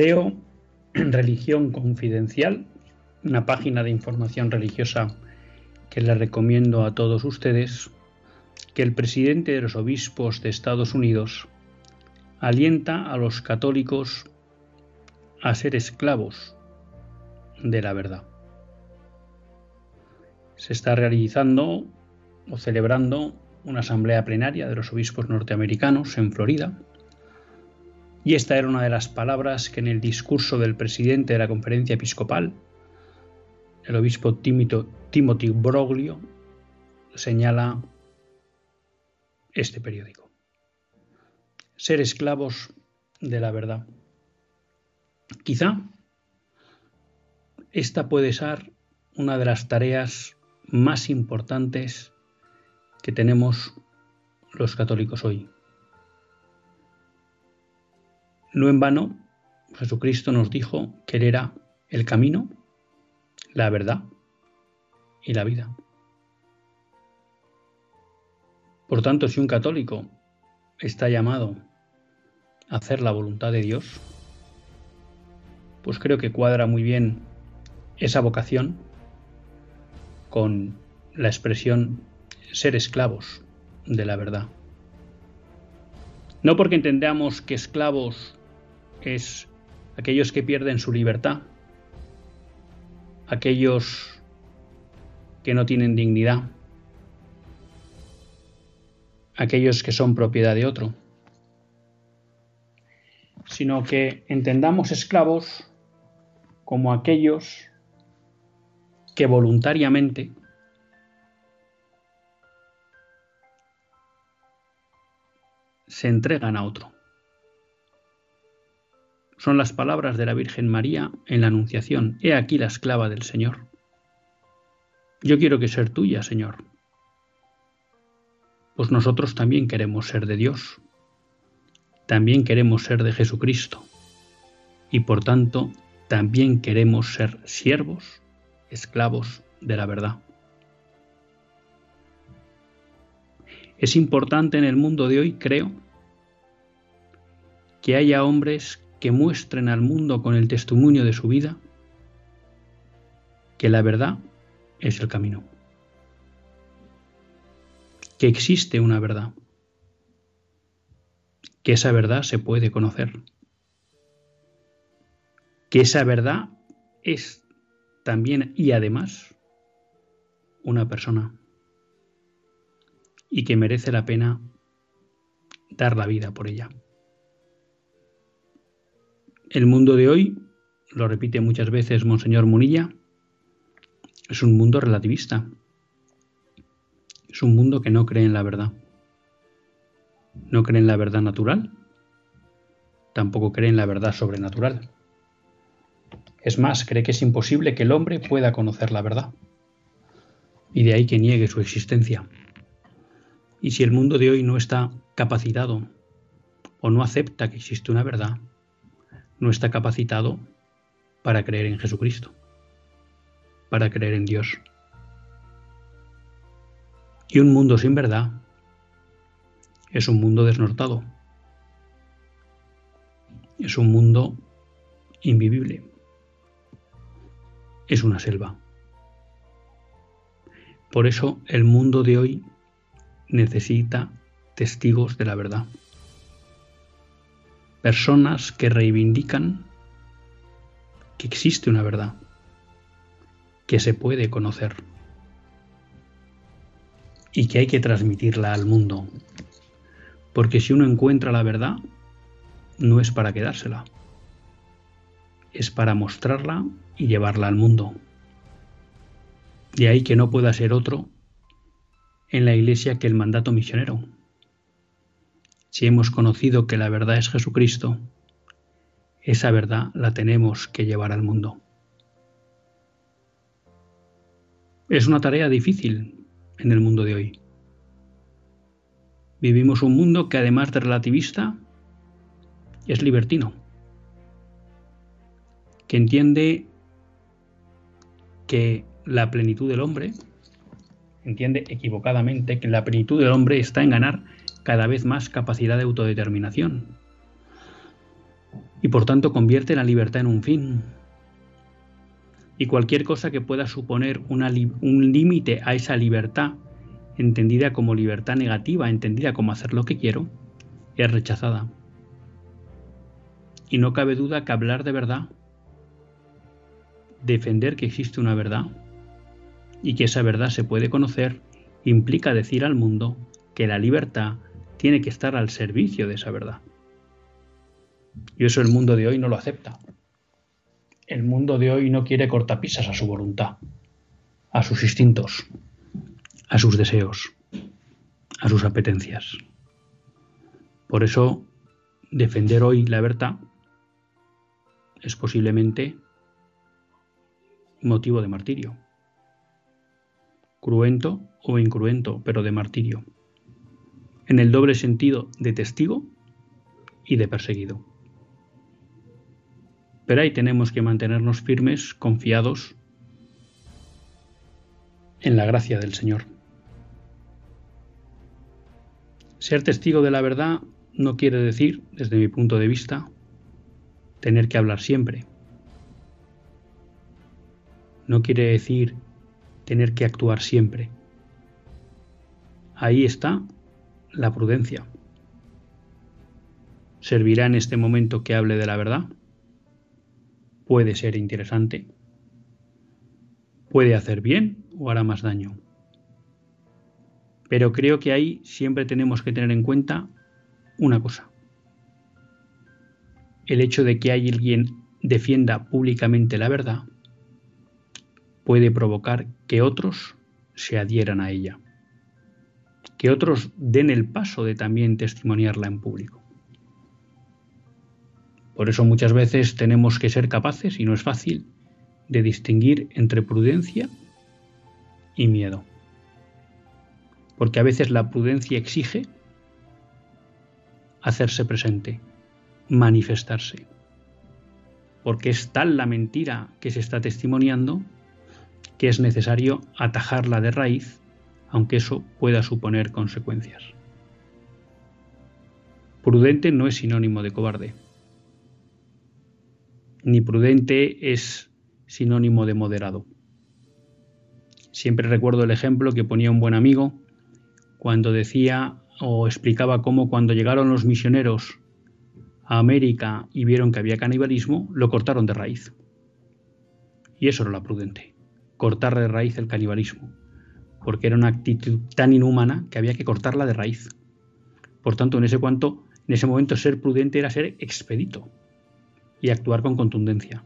Leo Religión Confidencial, una página de información religiosa que le recomiendo a todos ustedes, que el presidente de los obispos de Estados Unidos alienta a los católicos a ser esclavos de la verdad. Se está realizando o celebrando una asamblea plenaria de los obispos norteamericanos en Florida y esta era una de las palabras que en el discurso del presidente de la conferencia episcopal, el obispo Timothy Broglio, señala este periódico. Ser esclavos de la verdad. Quizá esta puede ser una de las tareas más importantes que tenemos los católicos hoy. No en vano, Jesucristo nos dijo que Él era el camino, la verdad y la vida. Por tanto, si un católico está llamado a hacer la voluntad de Dios, pues creo que cuadra muy bien esa vocación con la expresión ser esclavos de la verdad. No porque entendamos que esclavos es aquellos que pierden su libertad, aquellos que no tienen dignidad, aquellos que son propiedad de otro, sino que entendamos esclavos como aquellos que voluntariamente se entregan a otro son las palabras de la Virgen María en la Anunciación. He aquí la esclava del Señor. Yo quiero que ser tuya, Señor. Pues nosotros también queremos ser de Dios. También queremos ser de Jesucristo. Y por tanto, también queremos ser siervos, esclavos de la verdad. Es importante en el mundo de hoy, creo, que haya hombres que muestren al mundo con el testimonio de su vida que la verdad es el camino, que existe una verdad, que esa verdad se puede conocer, que esa verdad es también y además una persona. Y que merece la pena dar la vida por ella. El mundo de hoy, lo repite muchas veces Monseñor Munilla, es un mundo relativista. Es un mundo que no cree en la verdad. No cree en la verdad natural. Tampoco cree en la verdad sobrenatural. Es más, cree que es imposible que el hombre pueda conocer la verdad. Y de ahí que niegue su existencia. Y si el mundo de hoy no está capacitado o no acepta que existe una verdad, no está capacitado para creer en Jesucristo, para creer en Dios. Y un mundo sin verdad es un mundo desnortado, es un mundo invivible, es una selva. Por eso el mundo de hoy necesita testigos de la verdad personas que reivindican que existe una verdad, que se puede conocer y que hay que transmitirla al mundo. Porque si uno encuentra la verdad, no es para quedársela, es para mostrarla y llevarla al mundo. De ahí que no pueda ser otro en la Iglesia que el mandato misionero. Si hemos conocido que la verdad es Jesucristo, esa verdad la tenemos que llevar al mundo. Es una tarea difícil en el mundo de hoy. Vivimos un mundo que además de relativista, es libertino, que entiende que la plenitud del hombre, entiende equivocadamente que la plenitud del hombre está en ganar cada vez más capacidad de autodeterminación. Y por tanto convierte la libertad en un fin. Y cualquier cosa que pueda suponer un límite a esa libertad, entendida como libertad negativa, entendida como hacer lo que quiero, es rechazada. Y no cabe duda que hablar de verdad, defender que existe una verdad y que esa verdad se puede conocer, implica decir al mundo que la libertad tiene que estar al servicio de esa verdad. Y eso el mundo de hoy no lo acepta. El mundo de hoy no quiere cortapisas a su voluntad, a sus instintos, a sus deseos, a sus apetencias. Por eso, defender hoy la verdad es posiblemente motivo de martirio. Cruento o incruento, pero de martirio. En el doble sentido de testigo y de perseguido. Pero ahí tenemos que mantenernos firmes, confiados en la gracia del Señor. Ser testigo de la verdad no quiere decir, desde mi punto de vista, tener que hablar siempre. No quiere decir tener que actuar siempre. Ahí está la prudencia. ¿Servirá en este momento que hable de la verdad? Puede ser interesante. Puede hacer bien o hará más daño. Pero creo que ahí siempre tenemos que tener en cuenta una cosa el hecho de que alguien defienda públicamente la verdad puede provocar que otros se adhieran a ella, que otros den el paso de también testimoniarla en público. Por eso muchas veces tenemos que ser capaces, y no es fácil, de distinguir entre prudencia y miedo. Porque a veces la prudencia exige hacerse presente, manifestarse. Porque es tal la mentira que se está testimoniando que es necesario atajarla de raíz, aunque eso pueda suponer consecuencias. Prudente no es sinónimo de cobarde, ni prudente es sinónimo de moderado. Siempre recuerdo el ejemplo que ponía un buen amigo cuando decía o explicaba cómo cuando llegaron los misioneros a América y vieron que había canibalismo, lo cortaron de raíz. Y eso era lo prudente, cortar de raíz el canibalismo, porque era una actitud tan inhumana que había que cortarla de raíz. Por tanto, en ese, cuanto, en ese momento ser prudente era ser expedito y actuar con contundencia.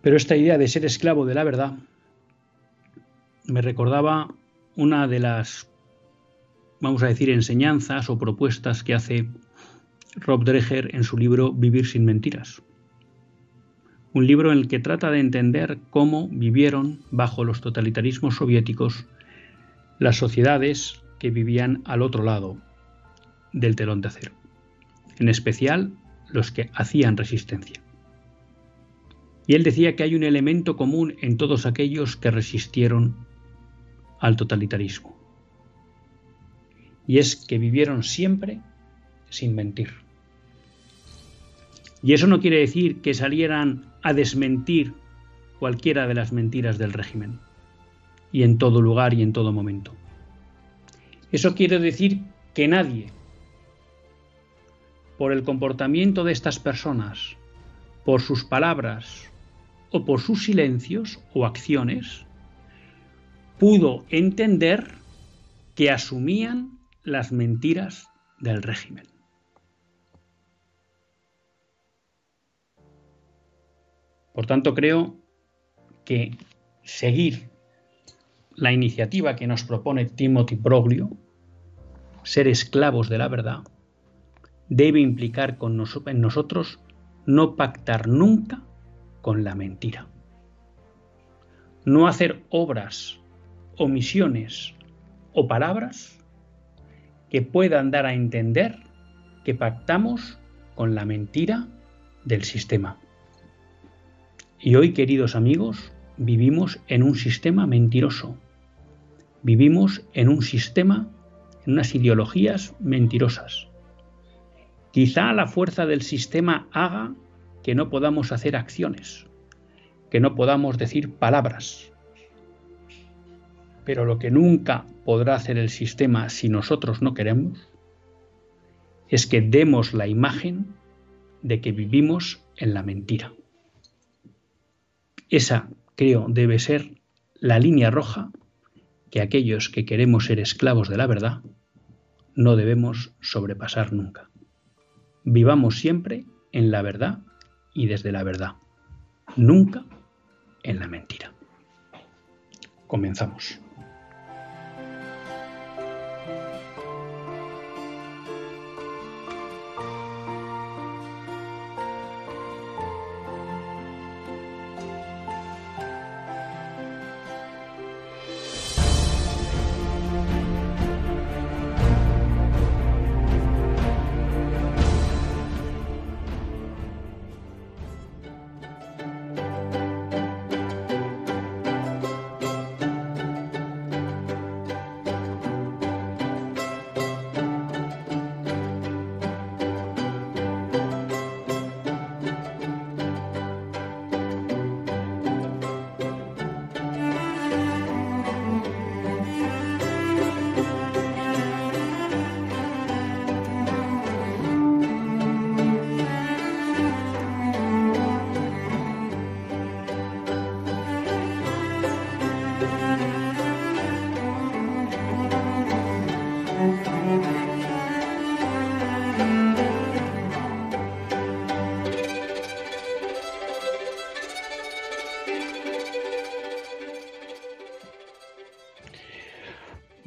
Pero esta idea de ser esclavo de la verdad me recordaba una de las vamos a decir, enseñanzas o propuestas que hace Rob Dreher en su libro Vivir sin Mentiras. Un libro en el que trata de entender cómo vivieron bajo los totalitarismos soviéticos las sociedades que vivían al otro lado del telón de acero, en especial los que hacían resistencia. Y él decía que hay un elemento común en todos aquellos que resistieron al totalitarismo y es que vivieron siempre sin mentir. Y eso no quiere decir que salieran a desmentir cualquiera de las mentiras del régimen, y en todo lugar y en todo momento. Eso quiere decir que nadie, por el comportamiento de estas personas, por sus palabras o por sus silencios o acciones, pudo entender que asumían las mentiras del régimen. Por tanto, creo que seguir la iniciativa que nos propone Timothy Broglio, ser esclavos de la verdad, debe implicar con en nosotros no pactar nunca con la mentira. No hacer obras, omisiones o palabras que puedan dar a entender que pactamos con la mentira del sistema. Y hoy, queridos amigos, vivimos en un sistema mentiroso. Vivimos en un sistema, en unas ideologías mentirosas. Quizá la fuerza del sistema haga que no podamos hacer acciones, que no podamos decir palabras. Pero lo que nunca podrá hacer el sistema si nosotros no queremos es que demos la imagen de que vivimos en la mentira. Esa, creo, debe ser la línea roja que aquellos que queremos ser esclavos de la verdad no debemos sobrepasar nunca. Vivamos siempre en la verdad y desde la verdad, nunca en la mentira. Comenzamos.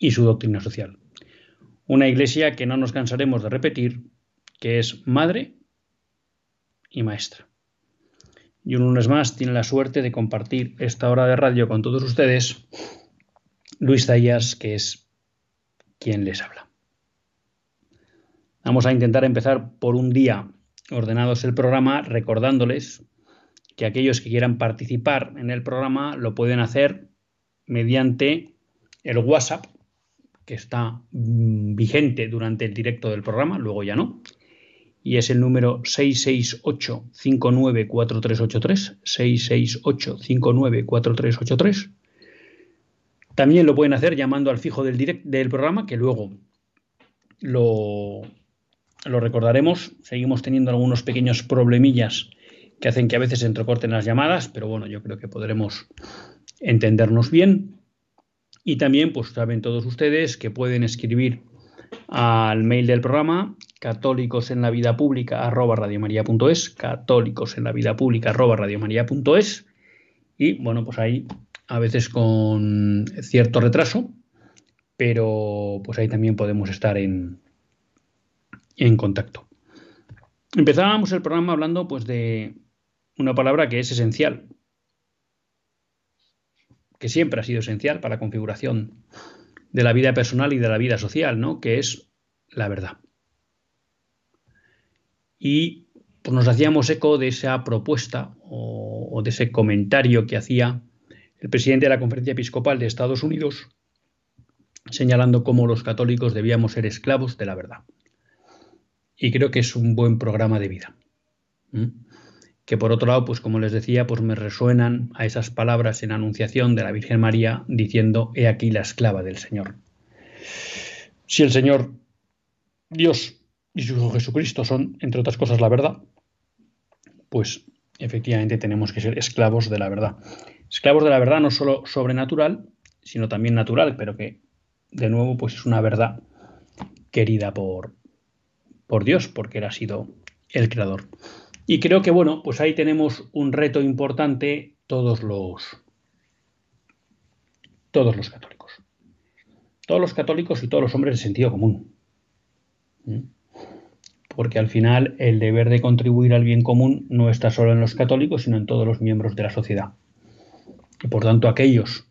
y su doctrina social. Una iglesia que no nos cansaremos de repetir, que es madre y maestra. Y un lunes más tiene la suerte de compartir esta hora de radio con todos ustedes Luis Zayas, que es quien les habla. Vamos a intentar empezar por un día ordenados el programa, recordándoles que aquellos que quieran participar en el programa lo pueden hacer mediante el WhatsApp que está mm, vigente durante el directo del programa, luego ya no, y es el número 668-594383, 668-594383. También lo pueden hacer llamando al fijo del, del programa, que luego lo, lo recordaremos. Seguimos teniendo algunos pequeños problemillas que hacen que a veces se entrecorten las llamadas, pero bueno, yo creo que podremos entendernos bien. Y también, pues saben todos ustedes que pueden escribir al mail del programa católicos en la vida pública arroba católicos en la vida pública arroba y bueno, pues ahí a veces con cierto retraso, pero pues ahí también podemos estar en, en contacto. Empezábamos el programa hablando pues de una palabra que es esencial que siempre ha sido esencial para la configuración de la vida personal y de la vida social, ¿no? Que es la verdad. Y pues nos hacíamos eco de esa propuesta o, de ese comentario que hacía el presidente de la Conferencia Episcopal de Estados Unidos, señalando cómo los católicos debíamos ser esclavos de la verdad. Y creo que es un buen programa de vida. Que por otro lado, pues como les decía, pues me resuenan a esas palabras en anunciación de la Virgen María diciendo, he aquí la esclava del Señor. Si el Señor, Dios y su Hijo Jesucristo son, entre otras cosas, la verdad, pues efectivamente tenemos que ser esclavos de la verdad. Esclavos de la verdad no solo sobrenatural, sino también natural, pero que de nuevo pues es una verdad querida por, por Dios, porque Él ha sido el creador. Y creo que bueno, pues ahí tenemos un reto importante todos los todos los católicos. Todos los católicos y todos los hombres de sentido común. ¿Mm? porque al final el deber de contribuir al bien común no está solo en los católicos, sino en todos los miembros de la sociedad. Y por tanto aquellos,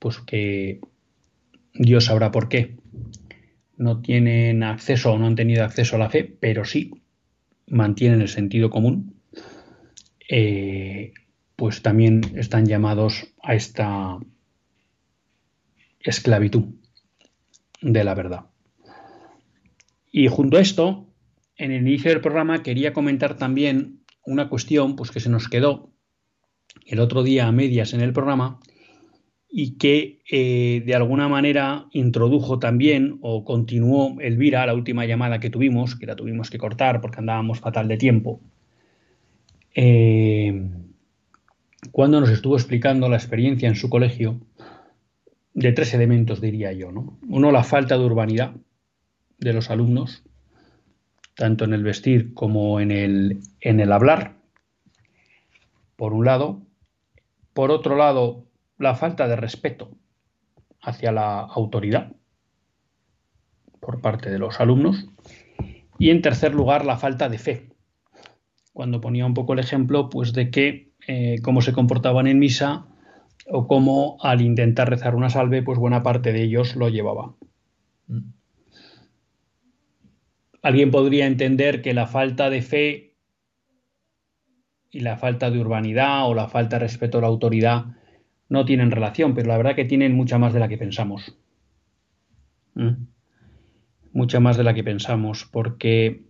pues que Dios sabrá por qué, no tienen acceso o no han tenido acceso a la fe, pero sí mantienen el sentido común, eh, pues también están llamados a esta esclavitud de la verdad. Y junto a esto, en el inicio del programa quería comentar también una cuestión pues, que se nos quedó el otro día a medias en el programa y que eh, de alguna manera introdujo también o continuó Elvira, la última llamada que tuvimos, que la tuvimos que cortar porque andábamos fatal de tiempo, eh, cuando nos estuvo explicando la experiencia en su colegio de tres elementos, diría yo. ¿no? Uno, la falta de urbanidad de los alumnos, tanto en el vestir como en el, en el hablar, por un lado. Por otro lado, la falta de respeto hacia la autoridad por parte de los alumnos. Y en tercer lugar, la falta de fe. Cuando ponía un poco el ejemplo, pues de que eh, cómo se comportaban en misa o cómo al intentar rezar una salve, pues buena parte de ellos lo llevaba. Alguien podría entender que la falta de fe y la falta de urbanidad o la falta de respeto a la autoridad no tienen relación, pero la verdad que tienen mucha más de la que pensamos. ¿Mm? Mucha más de la que pensamos, porque,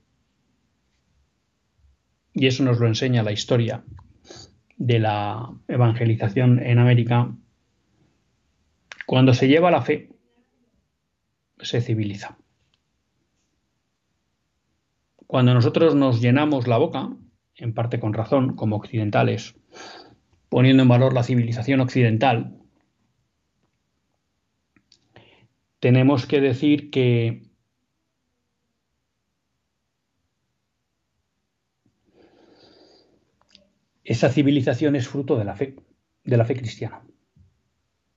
y eso nos lo enseña la historia de la evangelización en América, cuando se lleva la fe, se civiliza. Cuando nosotros nos llenamos la boca, en parte con razón, como occidentales, poniendo en valor la civilización occidental, tenemos que decir que esa civilización es fruto de la fe, de la fe cristiana.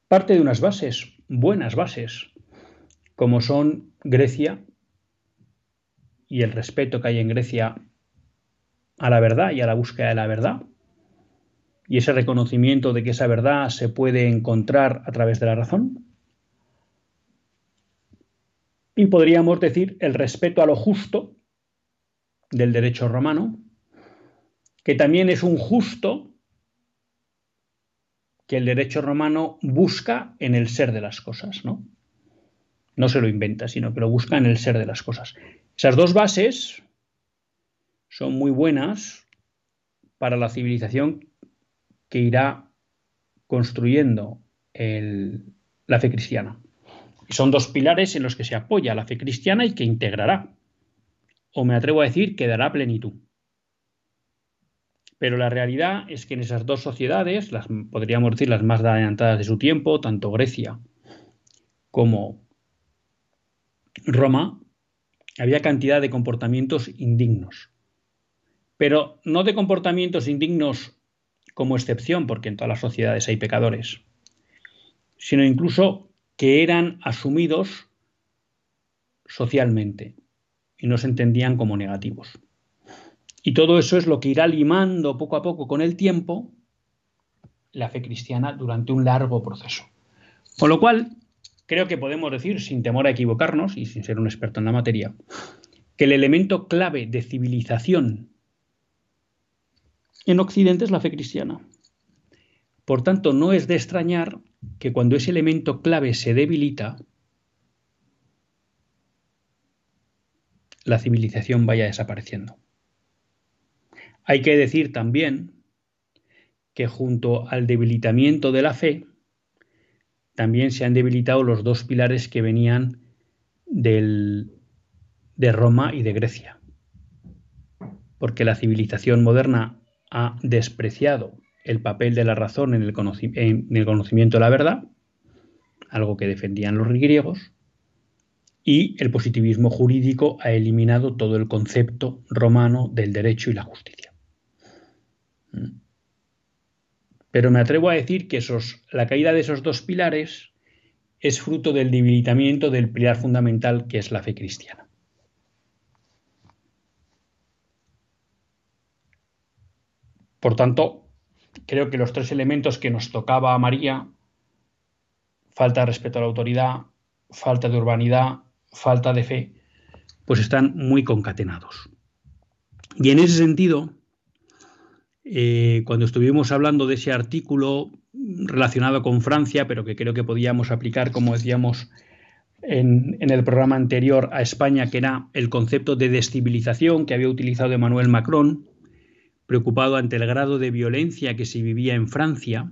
Parte de unas bases, buenas bases, como son Grecia, y el respeto que hay en Grecia a la verdad y a la búsqueda de la verdad, y ese reconocimiento de que esa verdad se puede encontrar a través de la razón. Y podríamos decir el respeto a lo justo del derecho romano, que también es un justo que el derecho romano busca en el ser de las cosas, ¿no? No se lo inventa, sino que lo busca en el ser de las cosas. Esas dos bases son muy buenas para la civilización que irá construyendo la fe cristiana. Y son dos pilares en los que se apoya la fe cristiana y que integrará, o me atrevo a decir que dará plenitud. Pero la realidad es que en esas dos sociedades, las, podríamos decir las más adelantadas de su tiempo, tanto Grecia como Roma, había cantidad de comportamientos indignos. Pero no de comportamientos indignos como excepción, porque en todas las sociedades hay pecadores, sino incluso que eran asumidos socialmente y no se entendían como negativos. Y todo eso es lo que irá limando poco a poco con el tiempo la fe cristiana durante un largo proceso. Con lo cual, creo que podemos decir, sin temor a equivocarnos y sin ser un experto en la materia, que el elemento clave de civilización en Occidente es la fe cristiana. Por tanto, no es de extrañar que cuando ese elemento clave se debilita, la civilización vaya desapareciendo. Hay que decir también que junto al debilitamiento de la fe, también se han debilitado los dos pilares que venían del, de Roma y de Grecia. Porque la civilización moderna ha despreciado el papel de la razón en el, en el conocimiento de la verdad, algo que defendían los griegos, y el positivismo jurídico ha eliminado todo el concepto romano del derecho y la justicia. Mm. Pero me atrevo a decir que la caída de esos dos pilares es fruto del debilitamiento del pilar fundamental que es la fe cristiana. Por tanto, creo que los tres elementos que nos tocaba a María, falta de respeto a la autoridad, falta de urbanidad, falta de fe, pues están muy concatenados. Y en ese sentido, eh, cuando estuvimos hablando de ese artículo relacionado con Francia, pero que creo que podíamos aplicar, como decíamos en, en, el programa anterior, a España, que era el concepto de descivilización que había utilizado Emmanuel Macron, preocupado ante el grado de violencia que se vivía en Francia.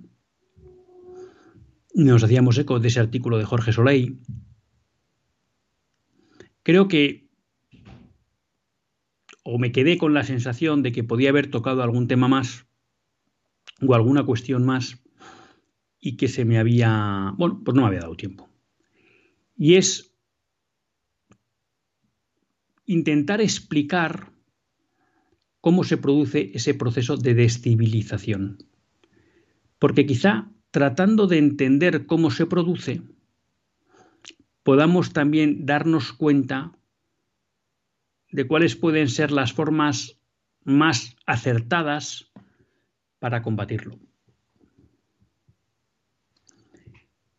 Nos hacíamos eco de ese artículo de Jorge Soleil. Creo que o me quedé con la sensación de que podía haber tocado algún tema más o alguna cuestión más y que se me había, bueno, pues no me había dado tiempo. Y es intentar explicar cómo se produce ese proceso de descivilización. Porque quizá tratando de entender cómo se produce, podamos también darnos cuenta de cuáles pueden ser las formas más acertadas para combatirlo.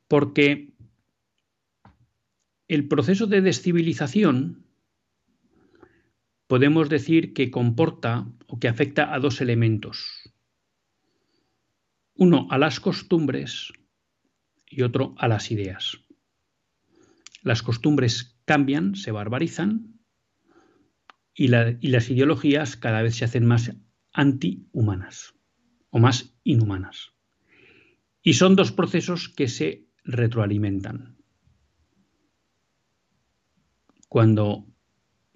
Porque el proceso de descivilización podemos decir que comporta o que afecta a dos elementos. Uno a las costumbres y otro a las ideas. Las costumbres cambian, se barbarizan, y, las ideologías cada vez se hacen más antihumanas o más inhumanas. Y son dos procesos que se retroalimentan. Cuando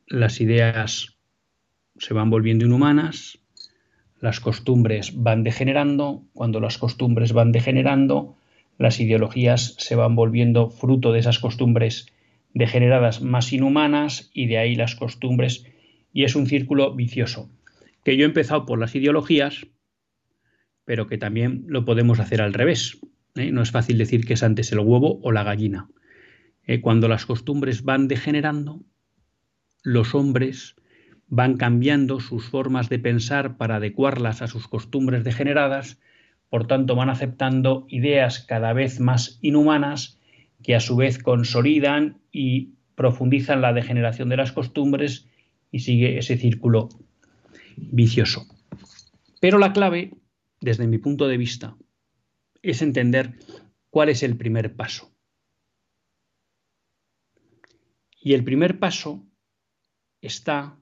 las ideas se van volviendo inhumanas, las costumbres van degenerando, cuando las costumbres van degenerando, las ideologías se van volviendo fruto de esas costumbres degeneradas más inhumanas y de ahí las costumbres y es un círculo vicioso, que yo he empezado por las ideologías, pero que también lo podemos hacer al revés. ¿eh? No es fácil decir que es antes el huevo o la gallina. ¿eh? cuando las costumbres van degenerando, los hombres van cambiando sus formas de pensar para adecuarlas a sus costumbres degeneradas, por tanto van aceptando ideas cada vez más inhumanas que a su vez consolidan y profundizan la degeneración de las costumbres y sigue ese círculo vicioso. Pero la clave, desde mi punto de vista, es entender cuál es el primer paso. Y el primer paso está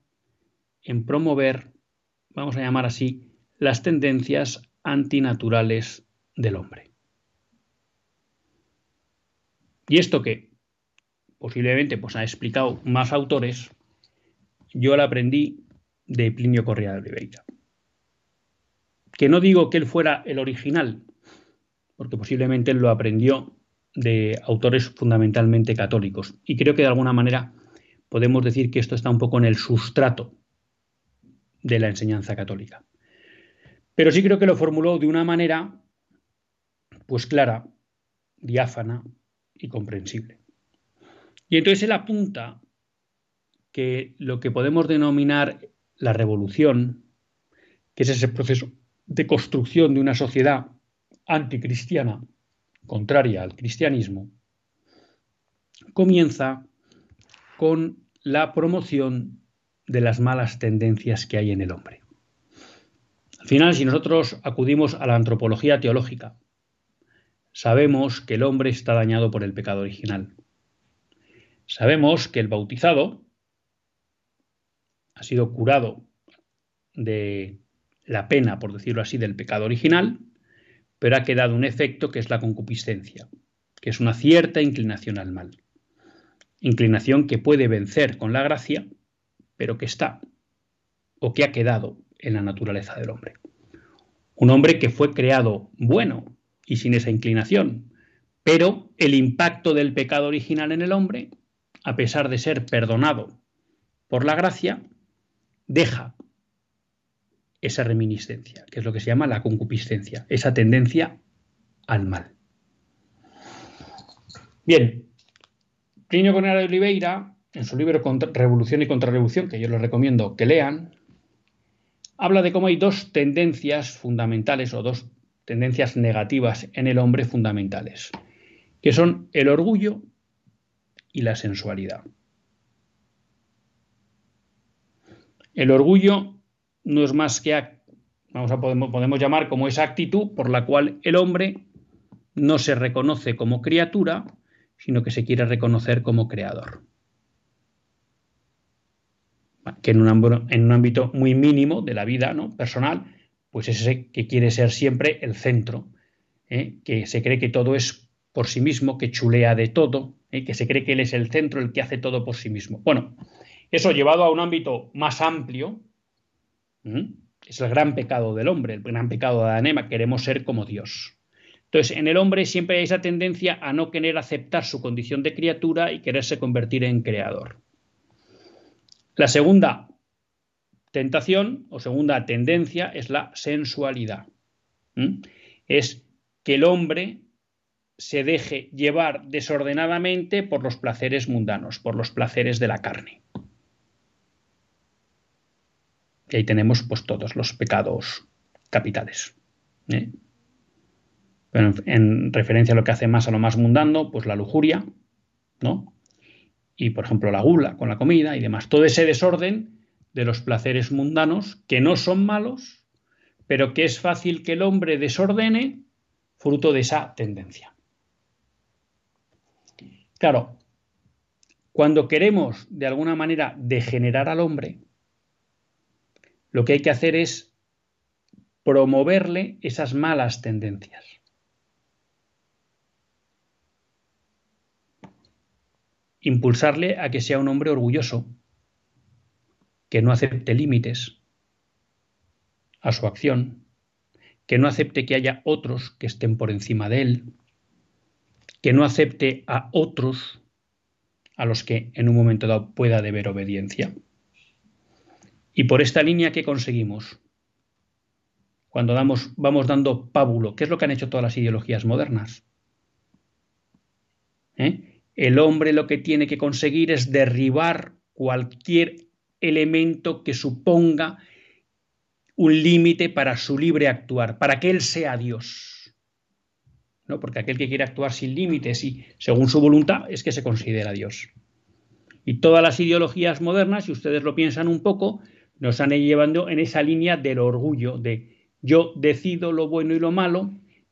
en promover, vamos a llamar así, las tendencias antinaturales del hombre. Y esto que posiblemente pues, ha explicado más autores, yo la aprendí de Plinio Correa de Oliveira. Que no digo que él fuera el original, porque posiblemente él lo aprendió de autores fundamentalmente católicos. Y creo que de alguna manera podemos decir que esto está un poco en el sustrato de la enseñanza católica. Pero sí creo que lo formuló de una manera pues clara, diáfana y comprensible. Y entonces él apunta que lo que podemos denominar la revolución, que es ese proceso de construcción de una sociedad anticristiana, contraria al cristianismo, comienza con la promoción de las malas tendencias que hay en el hombre. Al final, si nosotros acudimos a la antropología teológica, sabemos que el hombre está dañado por el pecado original. Sabemos que el bautizado ha sido curado de la pena, por decirlo así, del pecado original, pero ha quedado un efecto que es la concupiscencia, que es una cierta inclinación al mal. Inclinación que puede vencer con la gracia, pero que está o que ha quedado en la naturaleza del hombre. Un hombre que fue creado bueno y sin esa inclinación, pero el impacto del pecado original en el hombre, a pesar de ser perdonado por la gracia, deja esa reminiscencia, que es lo que se llama la concupiscencia, esa tendencia al mal. Bien, Plinio Conera de Oliveira, en su libro Revolución y Contrarrevolución, que yo les recomiendo que lean, habla de cómo hay dos tendencias fundamentales o dos tendencias negativas en el hombre fundamentales, que son el orgullo y la sensualidad. El orgullo no es más que, vamos a podemos, podemos llamar como esa actitud por la cual el hombre no se reconoce como criatura, sino que se quiere reconocer como creador. Que en un, ámbito muy mínimo de la vida ¿no? personal, pues es ese que quiere ser siempre el centro, ¿eh? que se cree que todo es por sí mismo, que chulea de todo, ¿eh? que se cree que él es el centro, el que hace todo por sí mismo. Bueno, eso llevado a un ámbito más amplio, es el gran pecado del hombre, el gran pecado de Adán queremos ser como Dios. Entonces, en el hombre siempre hay esa tendencia a no querer aceptar su condición de criatura y quererse convertir en creador. La segunda tentación o segunda tendencia es la sensualidad. Es que el hombre se deje llevar desordenadamente por los placeres mundanos, por los placeres de la carne. Y ahí tenemos pues todos los pecados capitales. ¿eh? En, referencia a lo que hace más a lo más mundano, pues la lujuria, ¿no? Y por ejemplo la gula con la comida y demás. Todo ese desorden de los placeres mundanos, que no son malos, pero que es fácil que el hombre desordene fruto de esa tendencia. Claro, cuando queremos de alguna manera degenerar al hombre, lo que hay que hacer es promoverle esas malas tendencias. Impulsarle a que sea un hombre orgulloso, que no acepte límites a su acción, que no acepte que haya otros que estén por encima de él, que no acepte a otros a los que en un momento dado pueda deber obediencia. Y por esta línea, ¿qué conseguimos? Cuando damos, vamos dando pábulo, ¿qué es lo que han hecho todas las ideologías modernas? ¿Eh? El hombre lo que tiene que conseguir es derribar cualquier elemento que suponga un límite para su libre actuar, para que él sea Dios. ¿No? Porque aquel que quiere actuar sin límites y según su voluntad es que se considera Dios. Y todas las ideologías modernas, si ustedes lo piensan un poco, nos han llevando en esa línea del orgullo, de yo decido lo bueno y lo malo,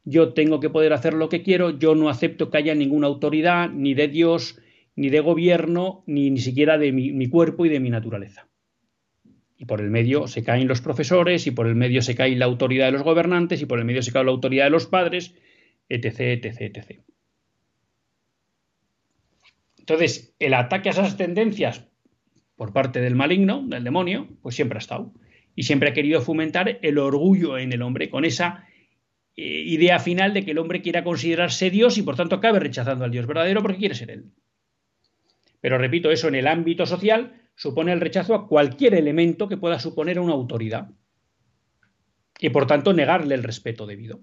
yo tengo que poder hacer lo que quiero, yo no acepto que haya ninguna autoridad, ni de Dios, ni de gobierno, ni, ni siquiera de mi, cuerpo y de mi naturaleza. Y por el medio se caen los profesores, y por el medio se cae la autoridad de los gobernantes, y por el medio se cae la autoridad de los padres, etc., etc., etc. Entonces, el ataque a esas tendencias por parte del maligno, del demonio, pues siempre ha estado. Y siempre ha querido fomentar el orgullo en el hombre, con esa idea final de que el hombre quiera considerarse Dios y por tanto acabe rechazando al Dios verdadero porque quiere ser él. Pero repito, eso en el ámbito social supone el rechazo a cualquier elemento que pueda suponer una autoridad y por tanto negarle el respeto debido.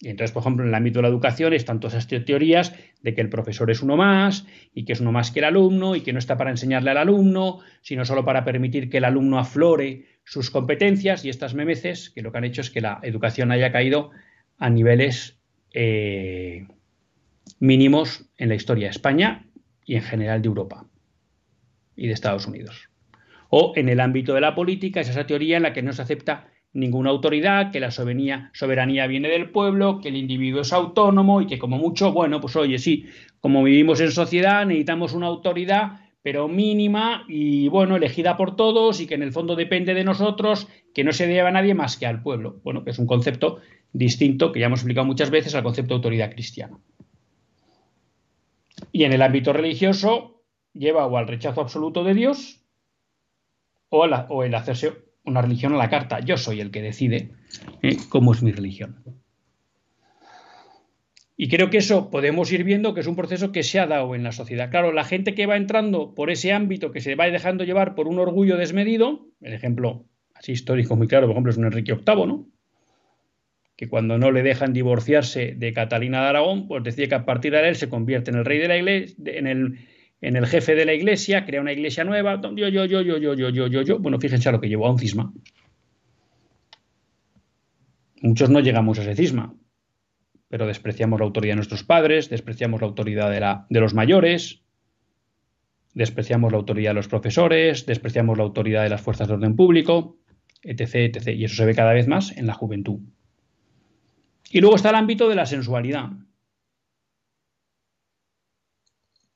Y entonces, por ejemplo, en el ámbito de la educación están todas estas teorías de que el profesor es uno más y que es uno más que el alumno y que no está para enseñarle al alumno, sino solo para permitir que el alumno aflore sus competencias y estas memeces que lo que han hecho es que la educación haya caído a niveles eh, mínimos en la historia de España y en general de Europa y de Estados Unidos. O en el ámbito de la política, es esa teoría en la que no se acepta ninguna autoridad, que la soberanía, soberanía viene del pueblo, que el individuo es autónomo y que como mucho, bueno, pues oye, sí, como vivimos en sociedad necesitamos una autoridad, pero mínima y bueno, elegida por todos y que en el fondo depende de nosotros, que no se debe a nadie más que al pueblo. Bueno, que es un concepto distinto que ya hemos explicado muchas veces al concepto de autoridad cristiana. Y en el ámbito religioso lleva o al rechazo absoluto de Dios o, el hacerse una religión a la carta. Yo soy el que decide ¿eh? cómo es mi religión. Y creo que eso podemos ir viendo que es un proceso que se ha dado en la sociedad. Claro, la gente que va entrando por ese ámbito, que se va dejando llevar por un orgullo desmedido, el ejemplo así histórico muy claro, por ejemplo, es un Enrique VIII, ¿no? que cuando no le dejan divorciarse de Catalina de Aragón, pues decía que a partir de él se convierte en el rey de la iglesia, en el, en el jefe de la iglesia, crea una iglesia nueva, yo, yo, yo, yo, yo, yo, yo, yo, yo. Bueno, fíjense a lo que llevó a un cisma. Muchos no llegamos a ese cisma, pero despreciamos la autoridad de nuestros padres, despreciamos la autoridad de, los mayores, despreciamos la autoridad de los profesores, despreciamos la autoridad de las fuerzas de orden público, etc., etc. Y eso se ve cada vez más en la juventud. Y luego está el ámbito de la sensualidad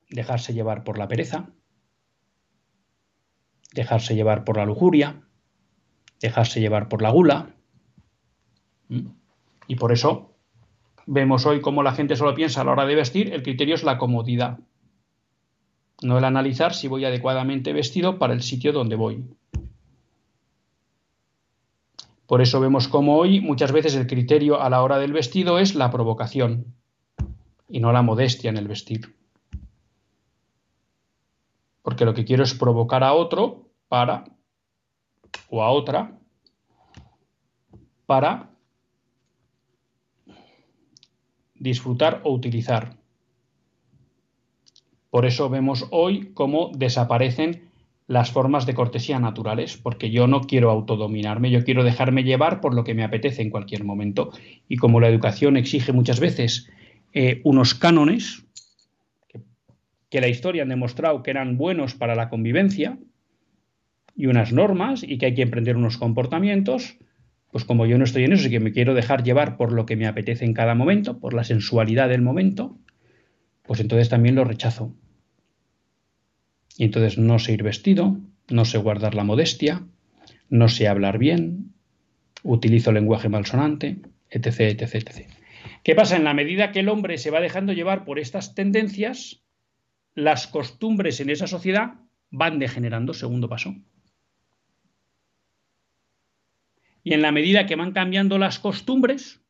dejarse llevar por la pereza, dejarse llevar por la lujuria, dejarse llevar por la gula. Y por eso vemos hoy cómo la gente solo piensa a la hora de vestir, el criterio es la comodidad, no el analizar si voy adecuadamente vestido para el sitio donde voy. Por eso vemos cómo hoy muchas veces el criterio a la hora del vestido es la provocación y no la modestia en el vestir porque lo que quiero es provocar a otro para, o a otra, para disfrutar o utilizar. Por eso vemos hoy cómo desaparecen las formas de cortesía naturales, porque yo no quiero autodominarme, yo quiero dejarme llevar por lo que me apetece en cualquier momento. Y como la educación exige muchas veces eh, unos cánones, que la historia han demostrado que eran buenos para la convivencia y unas normas y que hay que emprender unos comportamientos, pues como yo no estoy en eso y que me quiero dejar llevar por lo que me apetece en cada momento, por la sensualidad del momento, pues entonces también lo rechazo. Y entonces no sé ir vestido, no sé guardar la modestia, no sé hablar bien, utilizo lenguaje malsonante, etc, etc, etc. ¿Qué pasa? En la medida que el hombre se va dejando llevar por estas tendencias, las costumbres en esa sociedad van degenerando, segundo paso. Y en la medida que van cambiando las costumbres,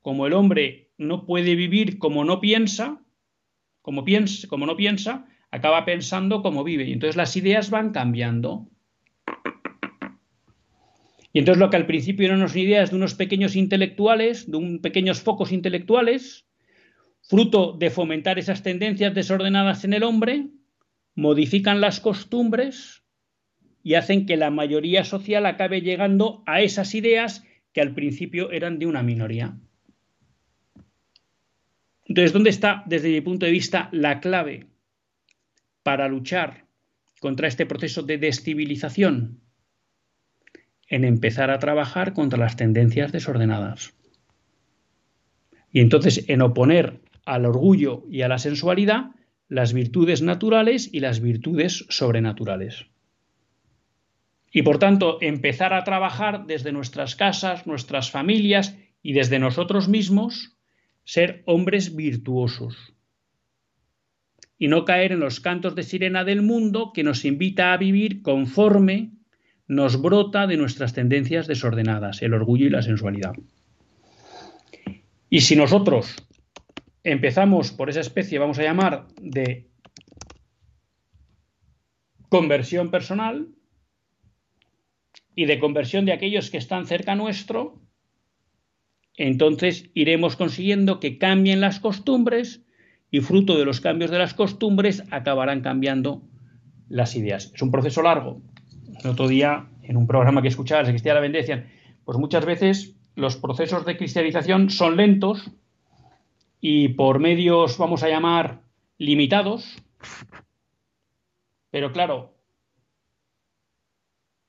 como el hombre no puede vivir como no piensa, como, piensa, como no piensa, acaba pensando como vive. Y entonces las ideas van cambiando. Y entonces lo que al principio eran unas ideas de unos pequeños intelectuales, de un pequeños focos intelectuales, fruto de fomentar esas tendencias desordenadas en el hombre, modifican las costumbres y hacen que la mayoría social acabe llegando a esas ideas que al principio eran de una minoría. Entonces, ¿dónde está, desde mi punto de vista, la clave para luchar contra este proceso de descivilización? En empezar a trabajar contra las tendencias desordenadas. Y entonces, en oponer al orgullo y a la sensualidad las virtudes naturales y las virtudes sobrenaturales. Y por tanto, empezar a trabajar desde nuestras casas, nuestras familias y desde nosotros mismos, ser hombres virtuosos. Y no caer en los cantos de sirena del mundo que nos invita a vivir conforme nos brota de nuestras tendencias desordenadas, el orgullo y la sensualidad. Y si nosotros empezamos por esa especie, vamos a llamar, de conversión personal y de conversión de aquellos que están cerca nuestro, entonces iremos consiguiendo que cambien las costumbres y fruto de los cambios de las costumbres acabarán cambiando las ideas. Es un proceso largo. El otro día, en un programa que escuchaba, se Cristiana la decían, pues muchas veces los procesos de cristianización son lentos y por medios, vamos a llamar, limitados. Pero claro,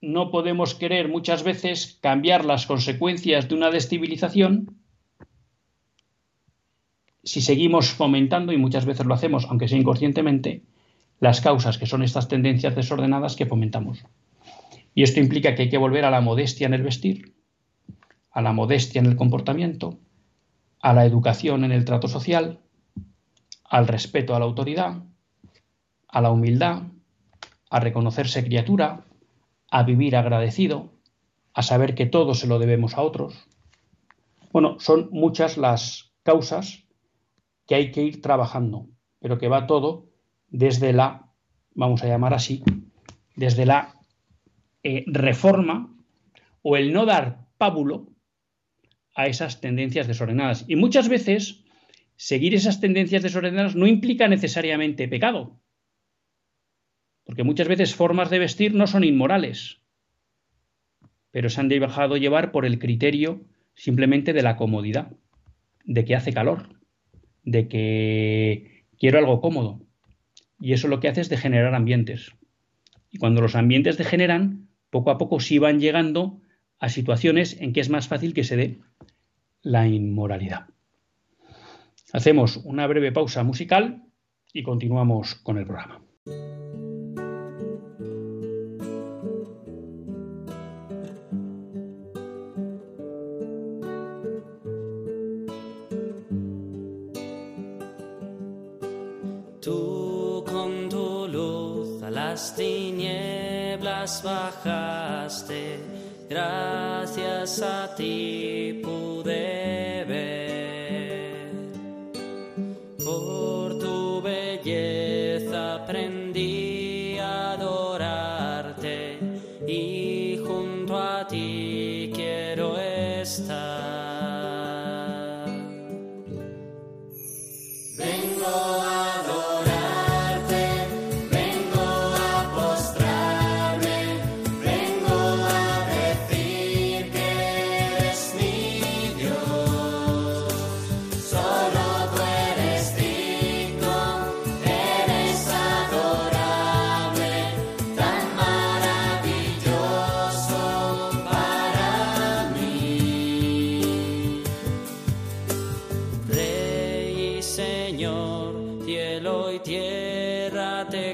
no podemos querer muchas veces cambiar las consecuencias de una destabilización si seguimos fomentando, y muchas veces lo hacemos, aunque sea inconscientemente, las causas que son estas tendencias desordenadas que fomentamos. Y esto implica que hay que volver a la modestia en el vestir, a la modestia en el comportamiento, a la educación en el trato social, al respeto a la autoridad, a la humildad, a reconocerse criatura, a vivir agradecido, a saber que todo se lo debemos a otros. Bueno, son muchas las causas que hay que ir trabajando, pero que va todo desde la, vamos a llamar así, desde la eh, reforma o el no dar pábulo a esas tendencias desordenadas. Y muchas veces seguir esas tendencias desordenadas no implica necesariamente pecado, porque muchas veces formas de vestir no son inmorales, pero se han dejado llevar por el criterio simplemente de la comodidad, de que hace calor, de que quiero algo cómodo. Y eso lo que hace es degenerar ambientes. Y cuando los ambientes degeneran, poco a poco sí van llegando a situaciones en que es más fácil que se dé la inmoralidad. Hacemos una breve pausa musical y continuamos con el programa. Bajaste, gracias a ti pude ver.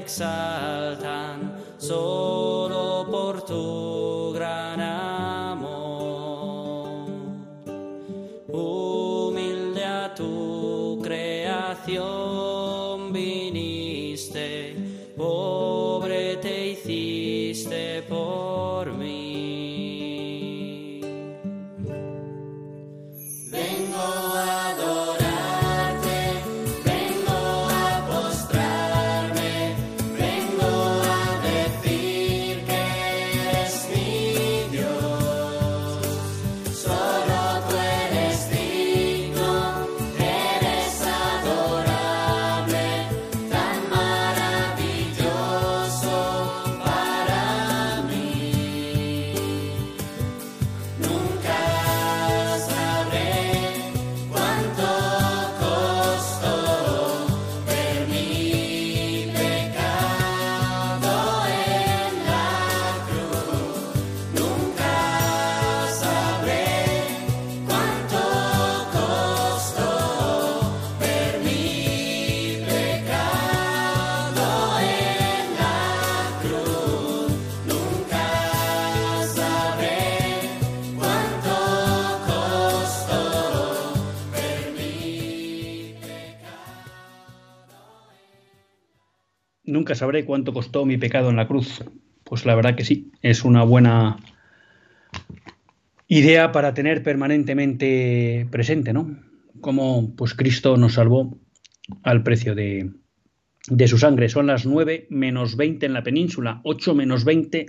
exaltan. Nunca sabré cuánto costó mi pecado en la cruz. Pues la verdad que sí, es una buena idea para tener permanentemente presente, ¿no? Cómo pues Cristo nos salvó al precio de, de su sangre. Son las 9 menos 20 en la península, 8 menos 20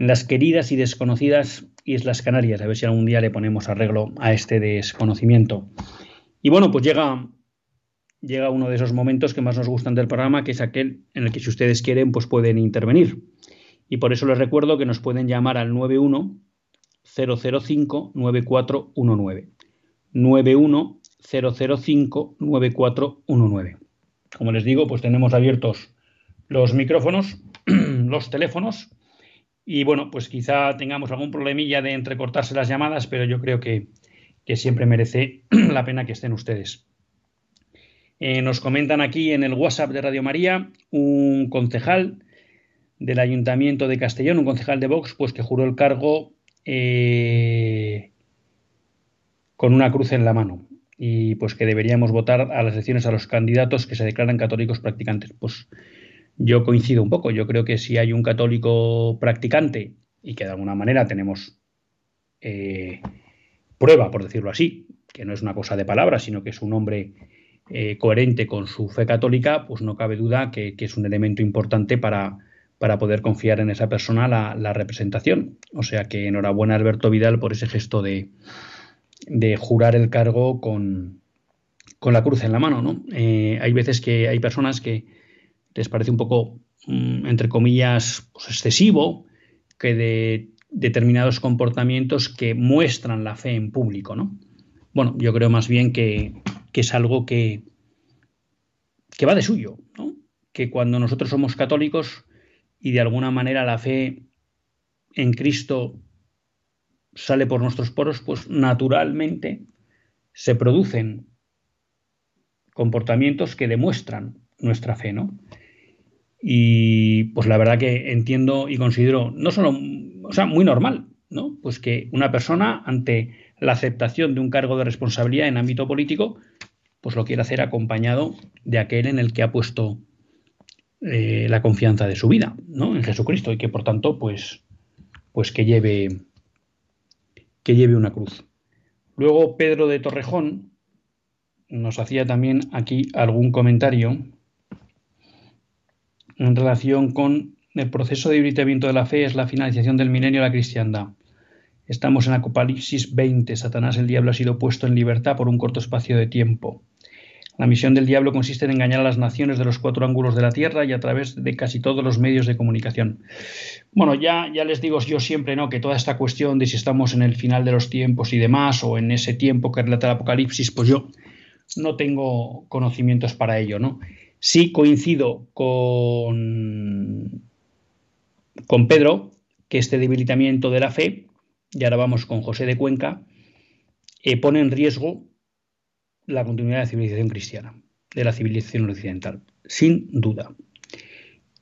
en las queridas y desconocidas Islas Canarias. A ver si algún día le ponemos arreglo a este desconocimiento. Y bueno, pues llega llega uno de esos momentos que más nos gustan del programa, que es aquel en el que si ustedes quieren, pues pueden intervenir. Y por eso les recuerdo que nos pueden llamar al 91 005 9419. 91 005 9419. Como les digo, pues tenemos abiertos los micrófonos, los teléfonos Y bueno, pues quizá tengamos algún problemilla de entrecortarse las llamadas, pero yo creo que, siempre merece la pena que estén ustedes. Eh, nos comentan aquí en el WhatsApp de Radio María un concejal del Ayuntamiento de Castellón, un concejal de Vox, pues que juró el cargo eh, con una cruz en la mano y pues que deberíamos votar a las elecciones a los candidatos que se declaran católicos practicantes. Pues yo coincido un poco, yo creo que si hay un católico practicante y que de alguna manera tenemos eh, prueba, por decirlo así, que no es una cosa de palabras, sino que es un hombre eh, coherente con su fe católica, pues no cabe duda que, es un elemento importante para, para, poder confiar en esa persona la, representación. O sea que enhorabuena Alberto Vidal por ese gesto de, de jurar el cargo con, con, la cruz en la mano. ¿no? Eh, hay veces que hay personas que les parece un poco, mm, entre comillas, pues, excesivo que de determinados comportamientos que muestran la fe en público. ¿no? Bueno, yo creo más bien que, que es algo que, que va de suyo, ¿no? que cuando nosotros somos católicos y de alguna manera la fe en Cristo sale por nuestros poros, pues naturalmente se producen comportamientos que demuestran nuestra fe, ¿no? Y pues la verdad que entiendo y considero no solo, o sea, muy normal, ¿no? Pues que una persona ante la aceptación de un cargo de responsabilidad en ámbito político, pues lo quiere hacer acompañado de aquel en el que ha puesto eh, la confianza de su vida, ¿no? En Jesucristo y que por tanto, pues, pues que lleve que lleve una cruz. Luego Pedro de Torrejón nos hacía también aquí algún comentario en relación con el proceso de debilitamiento de la fe es la finalización del milenio de la cristiandad. Estamos en Apocalipsis 20. Satanás, el diablo, ha sido puesto en libertad por un corto espacio de tiempo. La misión del diablo consiste en engañar a las naciones de los cuatro ángulos de la tierra y a través de casi todos los medios de comunicación. Bueno, ya, ya les digo yo siempre, ¿no? Que toda esta cuestión de si estamos en el final de los tiempos y demás, o en ese tiempo que relata el Apocalipsis, pues yo no tengo conocimientos para ello, ¿no? Sí coincido con, con Pedro que este debilitamiento de la fe, y ahora vamos con José de Cuenca, eh, pone en riesgo la continuidad de la civilización cristiana, de la civilización occidental, sin duda.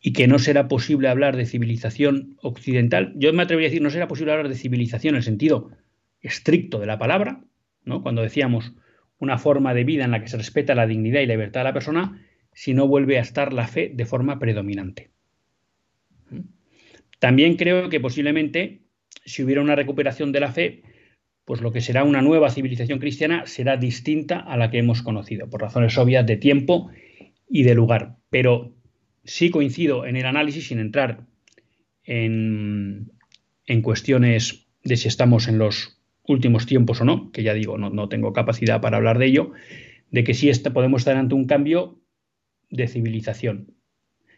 Y que no será posible hablar de civilización occidental. Yo me atrevería a decir, no será posible hablar de civilización en el sentido estricto de la palabra, ¿no? cuando decíamos una forma de vida en la que se respeta la dignidad y la libertad de la persona, si no vuelve a estar la fe de forma predominante. También creo que posiblemente, si hubiera una recuperación de la fe, pues lo que será una nueva civilización cristiana será distinta a la que hemos conocido, por razones obvias de tiempo y de lugar. Pero sí coincido en el análisis, sin entrar en, cuestiones de si estamos en los últimos tiempos o no, que ya digo, no, tengo capacidad para hablar de ello, de que sí podemos estar ante un cambio de civilización,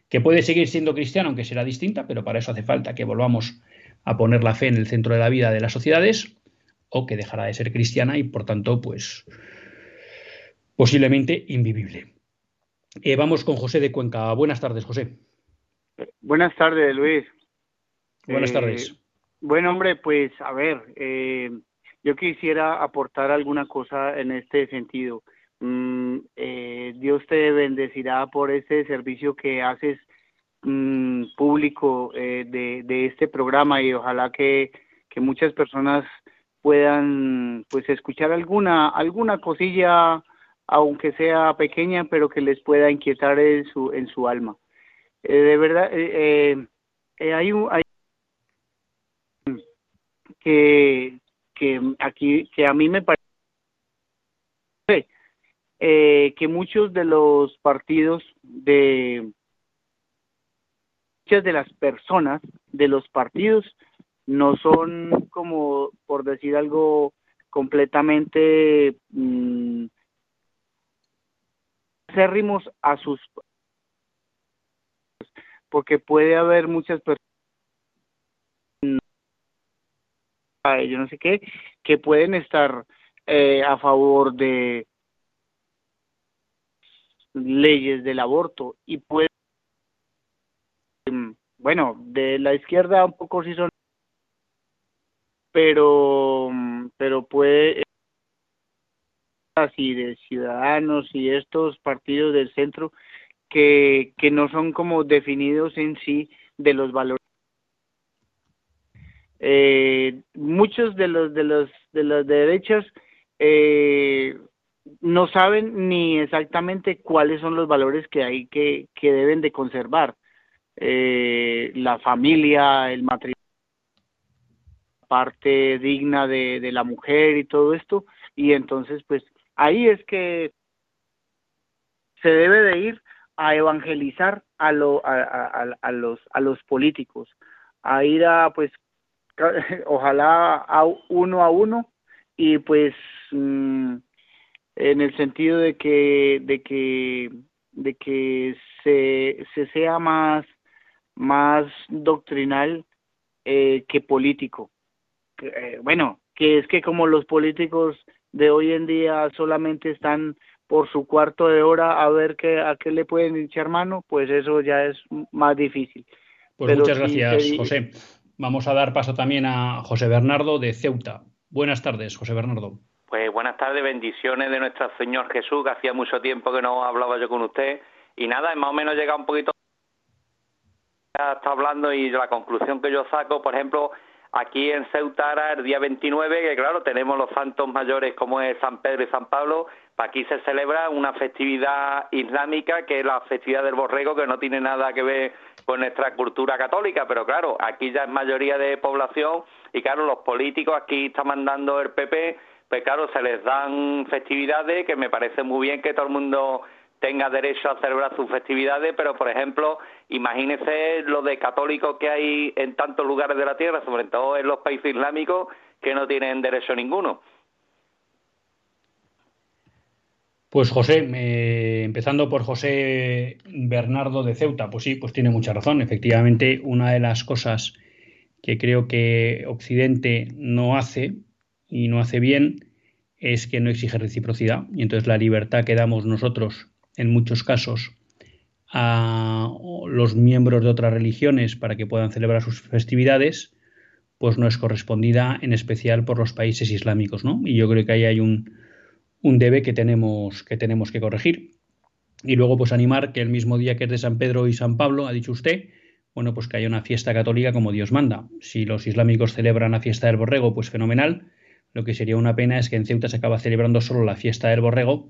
que puede seguir siendo cristiano, aunque será distinta, pero para eso hace falta que volvamos a poner la fe en el centro de la vida de las sociedades, o que dejará de ser cristiana y por tanto, pues posiblemente invivible. Eh, vamos con José de Cuenca. Buenas tardes, José. Buenas tardes, Luis. Buenas eh, tardes. Bueno, hombre, pues a ver, eh, yo quisiera aportar alguna cosa en este sentido. Mm, Dios te bendecirá por este servicio que haces mm, público de, de, este programa y ojalá que, que muchas personas puedan pues escuchar alguna alguna cosilla aunque sea pequeña pero que les pueda inquietar en su en su alma. Eh, de verdad eh, eh, hay un hay que que aquí que a mí me parece que muchos de los partidos de muchas de las personas de los partidos no son como, por decir algo, completamente mmm, acérrimos a sus porque puede haber muchas personas yo no sé qué que pueden estar eh, a favor de leyes del aborto y pueden bueno, de la izquierda un poco sí son, pero, pero puede así de ciudadanos y estos partidos del centro que, que no son como definidos en sí de los valores. Eh, muchos de los de los de los derechos eh, no saben ni exactamente cuáles son los valores que hay que, que deben de conservar. Eh, la familia el matrimonio parte digna de, la mujer y todo esto y entonces pues ahí es que se debe de ir a evangelizar a, lo, a, a, los a los políticos a ir a pues ojalá a uno a uno y pues mm, en el sentido de que de que de que se, se sea más más doctrinal eh, que político eh, bueno que es que como los políticos de hoy en día solamente están por su cuarto de hora a ver qué a qué le pueden echar mano pues eso ya es más difícil pues muchas gracias José Vamos a dar paso también a José Bernardo de Ceuta. Buenas tardes, José Bernardo. Pues buenas tardes, bendiciones de nuestro Señor Jesús, que hacía mucho tiempo que no hablaba yo con usted. Y nada, más o menos llega un poquito está hablando y la conclusión que yo saco, por ejemplo, aquí en Ceuta el día 29, que claro, tenemos los santos mayores como es San Pedro y San Pablo, aquí se celebra una festividad islámica que es la festividad del borrego, que no tiene nada que ver con nuestra cultura católica, pero claro, aquí ya es mayoría de población y claro, los políticos aquí está mandando el PP, pues claro, se les dan festividades que me parece muy bien que todo el mundo tenga derecho a celebrar sus festividades, pero por ejemplo, imagínese lo de católicos que hay en tantos lugares de la tierra, sobre todo en los países islámicos, que no tienen derecho ninguno. Pues José, empezando por José Bernardo de Ceuta, pues sí, pues tiene mucha razón. Efectivamente, una de las cosas que creo que Occidente no hace y no hace bien es que no exige reciprocidad. Y entonces la libertad que damos nosotros, en muchos casos, a los miembros de otras religiones para que puedan celebrar sus festividades, pues no es correspondida en especial por los países islámicos, ¿no? Y yo creo que ahí hay un, un debe que tenemos que, tenemos que corregir. Y luego, pues animar que el mismo día que es de San Pedro y San Pablo, ha dicho usted, bueno, pues que haya una fiesta católica como Dios manda. Si los islámicos celebran la fiesta del borrego, pues fenomenal. Lo que sería una pena es que en Ceuta se acaba celebrando solo la fiesta del borrego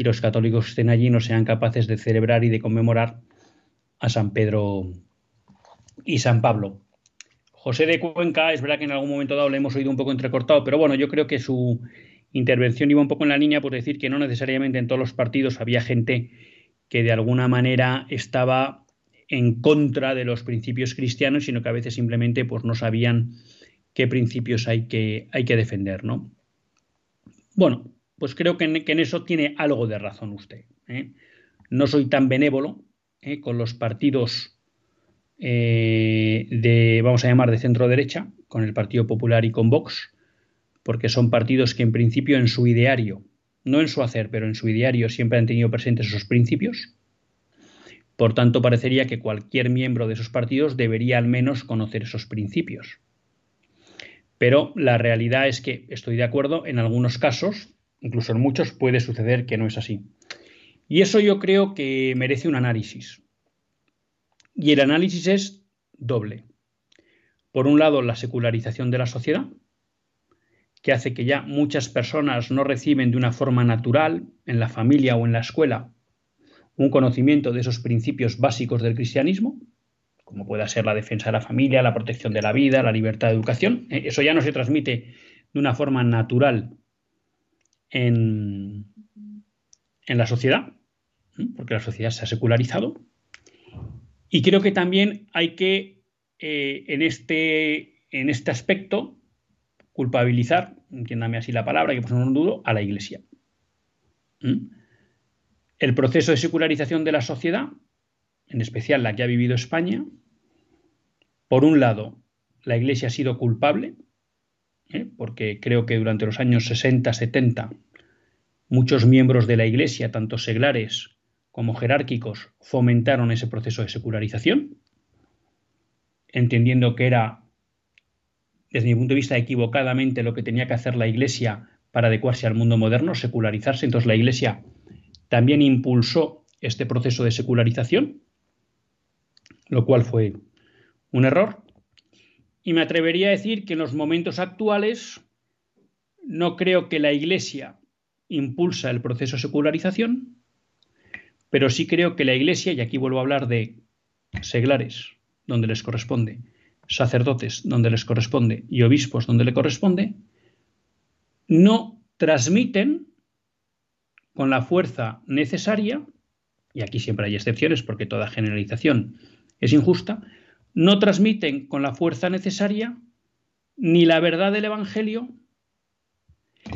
y los católicos estén allí no sean capaces de celebrar y de conmemorar a San Pedro y San Pablo. José de Cuenca, es verdad que en algún momento dado le hemos oído un poco entrecortado, pero bueno, yo creo que su intervención iba un poco en la línea por decir que no necesariamente en todos los partidos había gente que de alguna manera estaba en contra de los principios cristianos, sino que a veces simplemente pues, no sabían qué principios hay que, hay que defender, ¿no? Bueno, pues creo que en, eso tiene algo de razón usted. ¿eh? No soy tan benévolo ¿eh? con los partidos eh, de, vamos a llamar, de centro derecha, con el Partido Popular y con Vox, porque son partidos que en principio en su ideario, no en su hacer, pero en su ideario siempre han tenido presentes esos principios. Por tanto, parecería que cualquier miembro de esos partidos debería al menos conocer esos principios. Pero la realidad es que estoy de acuerdo, en algunos casos, incluso en muchos, puede suceder que no es así. Y eso yo creo que merece un análisis. Y el análisis es doble. Por un lado, la secularización de la sociedad, que hace que ya muchas personas no reciben de una forma natural, en la familia o en la escuela, un conocimiento de esos principios básicos del cristianismo, como pueda ser la defensa de la familia, la protección de la vida, la libertad de educación. Eh, eso ya no se transmite de una forma natural en, la sociedad, porque la sociedad se ha secularizado. Y creo que también hay que, eh, en, este, en este aspecto, culpabilizar, entiéndame así la palabra, que por un dudo, a la Iglesia. El proceso de secularización de la sociedad, en especial la que ha vivido España, por un lado, la Iglesia ha sido culpable, ¿eh? porque creo que durante los años 60, 70, muchos miembros de la Iglesia, tanto seglares como jerárquicos, fomentaron ese proceso de secularización. entendiendo que era, desde mi punto de vista, equivocadamente lo que tenía que hacer la Iglesia para adecuarse al mundo moderno, secularizarse. Entonces la Iglesia también impulsó este proceso de secularización, lo cual fue un error. Y me atrevería a decir que en los momentos actuales no creo que la Iglesia impulsa el proceso de secularización, pero sí creo que la Iglesia, y aquí vuelvo a hablar de seglares, donde les corresponde, sacerdotes, donde les corresponde, y obispos, donde le corresponde, no transmiten con la fuerza necesaria, y aquí siempre hay excepciones porque toda generalización es injusta, no transmiten con la fuerza necesaria ni la verdad del Evangelio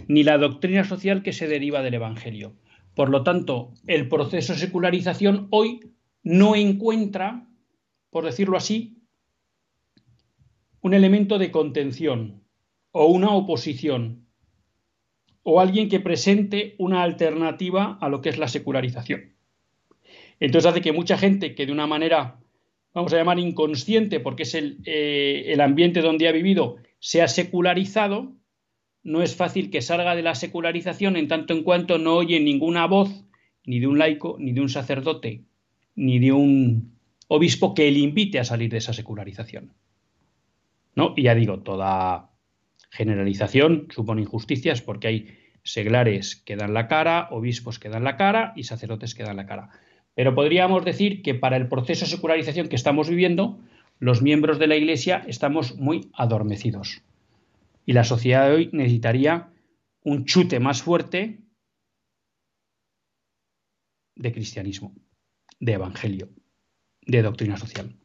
ni la doctrina social que se deriva del Evangelio. Por lo tanto, el proceso de secularización hoy no encuentra, por decirlo así, un elemento de contención o una oposición o alguien que presente una alternativa a lo que es la secularización. Entonces hace que mucha gente que de una manera vamos a llamar inconsciente, porque es el, eh, el ambiente donde ha vivido, se ha secularizado, no es fácil que salga de la secularización en tanto en cuanto no oye ninguna voz, ni de un laico, ni de un sacerdote, ni de un obispo que le invite a salir de esa secularización. ¿No? Y ya digo, toda generalización supone injusticias porque hay seglares que dan la cara, obispos que dan la cara y sacerdotes que dan la cara. Pero podríamos decir que para el proceso de secularización que estamos viviendo, los miembros de la Iglesia estamos muy adormecidos. Y la sociedad de hoy necesitaría un chute más fuerte de cristianismo, de evangelio, de doctrina social.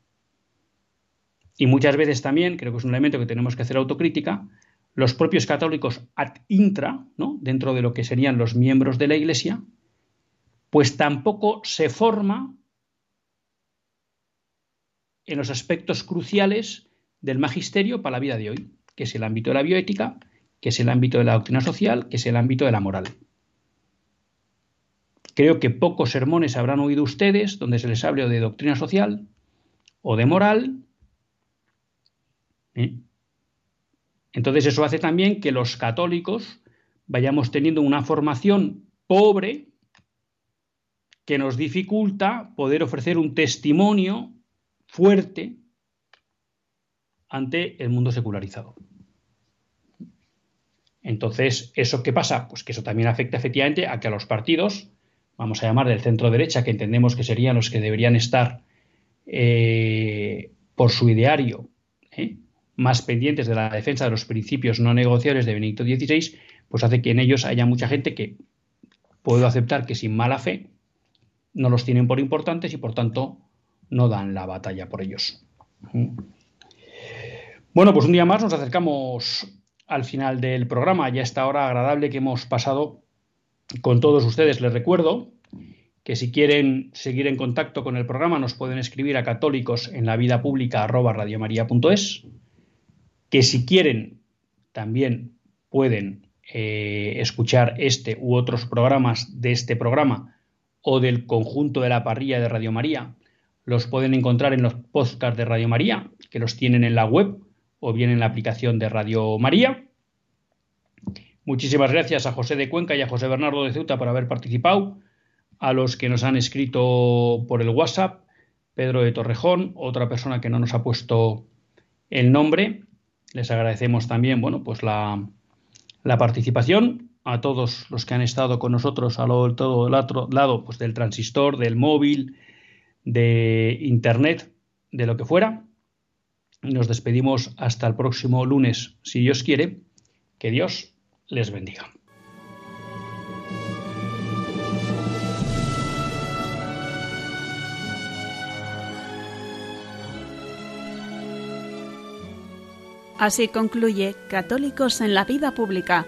Y muchas veces también, creo que es un elemento que tenemos que hacer autocrítica, los propios católicos ad intra, ¿no? dentro de lo que serían los miembros de la Iglesia, pues tampoco se forma en los aspectos cruciales del magisterio para la vida de hoy, que es el ámbito de la bioética, que es el ámbito de la doctrina social, que es el ámbito de la moral. Creo que pocos sermones habrán oído ustedes donde se les hable de doctrina social o de moral. ¿eh? Entonces eso hace también que los católicos vayamos teniendo una formación pobre que nos dificulta poder ofrecer un testimonio fuerte ante el mundo secularizado. Entonces, ¿eso qué pasa? Pues que eso también afecta efectivamente a que a los partidos, vamos a llamar del centro derecha, que entendemos que serían los que deberían estar eh, por su ideario ¿eh? más pendientes de la defensa de los principios no negociables de Benedicto XVI, pues hace que en ellos haya mucha gente que puedo aceptar que sin mala fe no los tienen por importantes y por tanto no dan la batalla por ellos. Bueno, pues un día más nos acercamos al final del programa, ya esta hora agradable que hemos pasado con todos ustedes. Les recuerdo que si quieren seguir en contacto con el programa nos pueden escribir a católicos en la vida pública que si quieren también pueden eh, escuchar este u otros programas de este programa o del conjunto de la parrilla de Radio María, los pueden encontrar en los podcasts de Radio María, que los tienen en la web o bien en la aplicación de Radio María. Muchísimas gracias a José de Cuenca y a José Bernardo de Ceuta por haber participado, a los que nos han escrito por el WhatsApp, Pedro de Torrejón, otra persona que no nos ha puesto el nombre. Les agradecemos también, bueno, pues la, la participación a todos los que han estado con nosotros a lo, todo el otro lado pues, del transistor, del móvil, de internet, de lo que fuera. Nos despedimos hasta el próximo lunes, si Dios quiere. Que Dios les bendiga. Así concluye Católicos en la Vida Pública